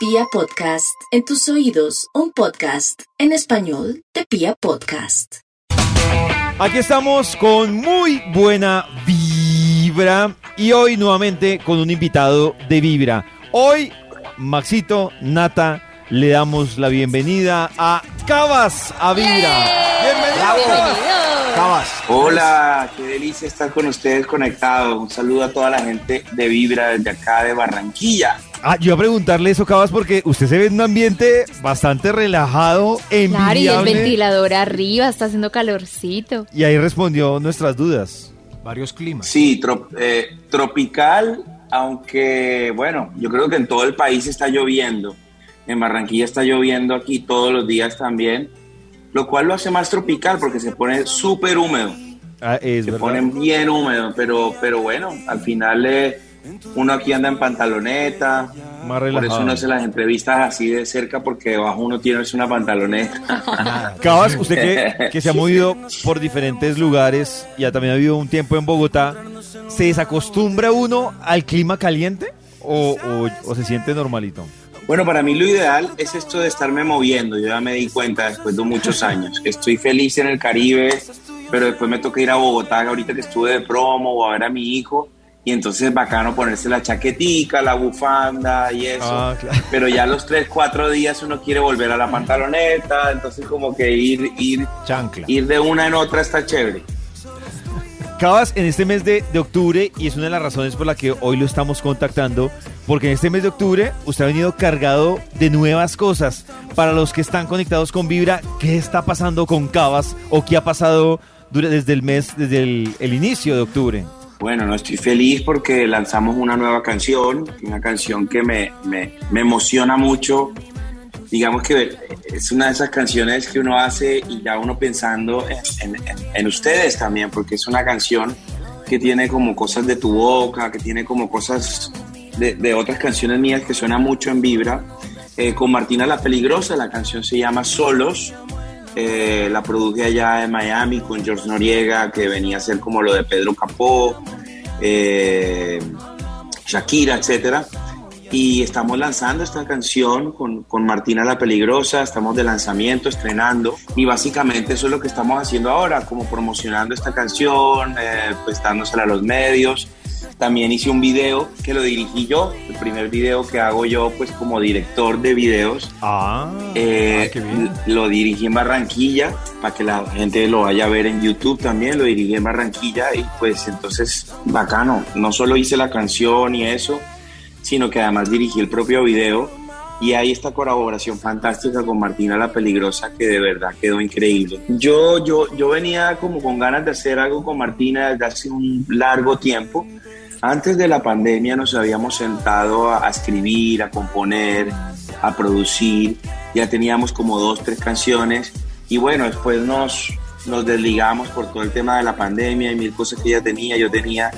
Pia Podcast, en tus oídos, un podcast en español de Pia Podcast. Aquí estamos con muy buena vibra y hoy nuevamente con un invitado de vibra. Hoy, Maxito, Nata, le damos la bienvenida a Cabas a Vibra. Bienvenido. Cabas. Hola, qué delicia estar con ustedes conectados. Un saludo a toda la gente de Vibra desde acá de Barranquilla. Ah, yo iba a preguntarle eso, Cabas, porque usted se ve en un ambiente bastante relajado, Claro, y el envidiable. ventilador arriba, está haciendo calorcito. Y ahí respondió nuestras dudas. varios climas. Sí, tro- eh, tropical, aunque bueno, yo creo que en todo el país está lloviendo. En Barranquilla está lloviendo aquí todos los días también, lo cual lo hace más tropical porque se pone súper húmedo. Ah, es se verdad. ponen bien húmedos, pero, pero bueno, al final eh, uno aquí anda en pantaloneta, Más por eso relajado. uno hace las entrevistas así de cerca porque debajo uno tiene una pantaloneta. Cabas, usted que, que se ha movido por diferentes lugares y ha también ha vivido un tiempo en Bogotá, ¿se desacostumbra uno al clima caliente o, o- o se siente normalito? Bueno, para mí lo ideal es esto de estarme moviendo. Yo ya me di cuenta después de muchos años que estoy feliz en el Caribe, pero después me toca ir a Bogotá, ahorita que estuve de promo o a ver a mi hijo. Y entonces es bacano ponerse la chaquetica, la bufanda y eso. Ah, claro. Pero ya los tres, cuatro días uno quiere volver a la pantaloneta, entonces como que ir, ir, Chancla. ir de una en otra está chévere. Cabas, en este mes de, de octubre, y es una de las razones por la que hoy lo estamos contactando, porque en este mes de octubre usted ha venido cargado de nuevas cosas. Para los que están conectados con Vibra, ¿qué está pasando con Cabas o qué ha pasado desde el mes, desde el, el inicio de octubre? Bueno, no estoy feliz porque lanzamos una nueva canción, una canción que me, me, me emociona mucho. Digamos que es una de esas canciones que uno hace y ya uno pensando en, ustedes también, porque es una canción que tiene como cosas de tu boca, que tiene como cosas de, de otras canciones mías que suenan mucho en Vibra. Eh, con Martina La Peligrosa, la canción se llama Solos. Eh, la produje allá en Miami con George Noriega, que venía a ser como lo de Pedro Capó, eh, Shakira, etcétera. Y estamos lanzando esta canción con, con Martina la Peligrosa, estamos de lanzamiento, estrenando. Y básicamente eso es lo que estamos haciendo ahora, como promocionando esta canción, eh, pues dándosela a los medios. También hice un video que lo dirigí yo, el primer video que hago yo pues como director de videos. Ah, Eh, qué bien. Lo dirigí en Barranquilla, para que la gente lo vaya a ver en YouTube también, lo dirigí en Barranquilla y pues entonces bacano, no solo hice la canción y eso, sino que además dirigí el propio video y hay esta colaboración fantástica con Martina la Peligrosa que de verdad quedó increíble. Yo, yo, yo venía como con ganas de hacer algo con Martina desde hace un largo tiempo. Antes de la pandemia nos habíamos sentado a, a escribir, a componer, a producir. Ya teníamos como dos, tres canciones. Y bueno, después nos, nos desligamos por todo el tema de la pandemia y mil cosas que ella tenía, yo tenía.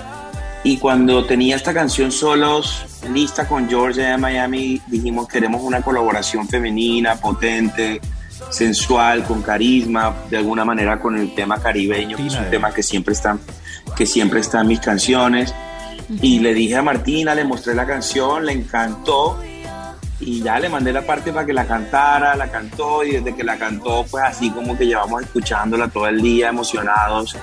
Y cuando tenía esta canción solos, lista con George allá en Miami, dijimos queremos una colaboración femenina, potente, sensual, con carisma, de alguna manera con el tema caribeño, que es un tema que siempre está, que siempre está en mis canciones. Y le dije a Martina, le mostré la canción, le encantó y ya le mandé la parte para que la cantara, la cantó y desde que la cantó, pues así como que llevamos escuchándola todo el día, emocionados,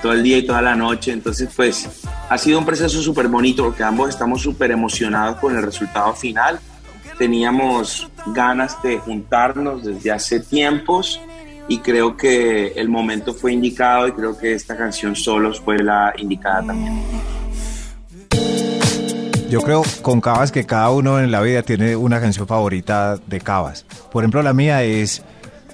todo el día y toda la noche. Entonces, pues ha sido un proceso súper bonito porque ambos estamos súper emocionados con el resultado final. Teníamos ganas de juntarnos desde hace tiempos y creo que el momento fue indicado y creo que esta canción solos fue la indicada también. Yo creo con Cabas que cada uno en la vida tiene una canción favorita de Cabas. Por ejemplo, la mía es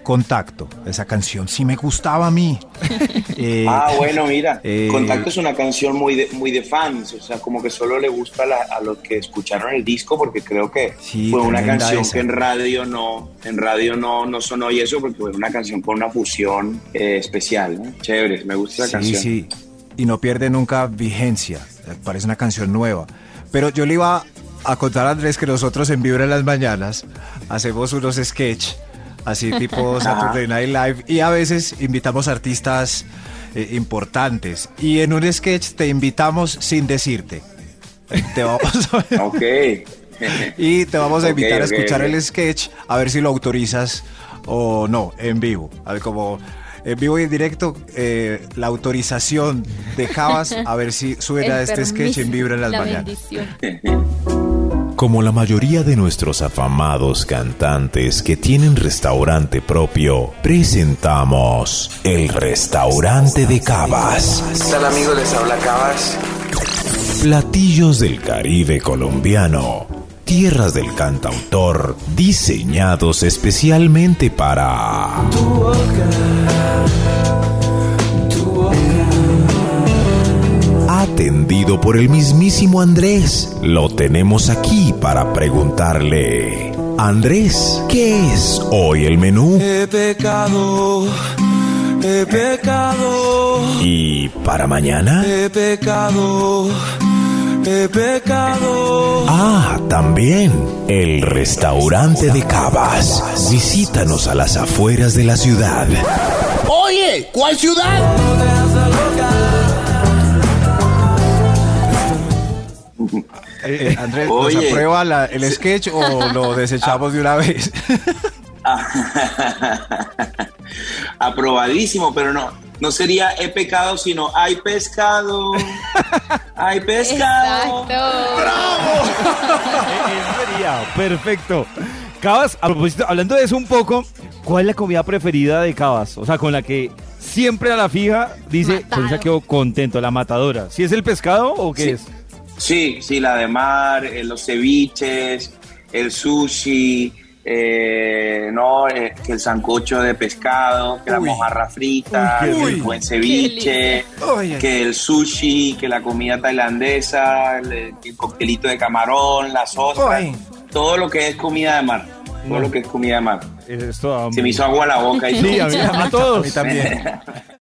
Contacto. Esa canción sí me gustaba a mí. Eh, Ah, bueno, mira, eh, Contacto es una canción muy de, muy de fans, o sea, como que solo le gusta a, la- a los que escucharon el disco, porque creo que Sí, fue una canción esa. que en radio no, en radio no, no sonó y eso, porque fue una canción con una fusión eh, especial, ¿no? Chévere, me gusta esa sí, canción. sí. Y no pierde nunca vigencia. Parece una canción nueva. Pero yo le iba a contar a Andrés que nosotros en Vibra en las Mañanas hacemos unos sketch así tipo Saturday Night Live y a veces invitamos artistas eh, importantes y en un sketch te invitamos sin decirte. Te vamos a ver. Ok. Y te vamos a invitar a escuchar el sketch, a ver si lo autorizas o no, en vivo. A ver, como en vivo y en directo, eh, la autorización de Javas, a ver si suena El este sketch en Vibra en las la mañanas. Como la mayoría de nuestros afamados cantantes que tienen restaurante propio, presentamos el restaurante de Cabas. ¿Qué tal amigos? Les habla Cabas. Platillos del Caribe colombiano. Tierras del cantautor, diseñados especialmente para... Atendido por el mismísimo Andrés. Lo tenemos aquí para preguntarle. Andrés, ¿qué es hoy el menú? He pecado, he pecado, ¿Y para mañana? he pecado, he pecado. Ah, también el restaurante de Cabas. Visítanos a las afueras de la ciudad. Oye, ¿cuál ciudad? Eh, Andrés, Oye. ¿nos aprueba la- el sketch o lo desechamos de una vez? Aprobadísimo, pero no, no sería he pecado, sino hay pescado. Hay pescado. Exacto. Eso sería, perfecto. Cabas, a propósito, hablando de eso un poco, ¿cuál es la comida preferida de Cabas? O sea, con la que siempre a la fija dice, con esa quedo contento, la matadora. ¿Si es el pescado o qué Sí. es? Sí, sí, la de mar, eh, los ceviches, el sushi, eh, no, eh, que el sancocho de pescado, que la mojarra frita, Uy, el buen ceviche, que el sushi, que la comida tailandesa, el, el coctelito de camarón, las ostras, todo lo que es comida de mar, todo No. lo que es comida de mar. Esto Se me hizo agua la boca y Sí, a, todo. mí- a A todos. mí también.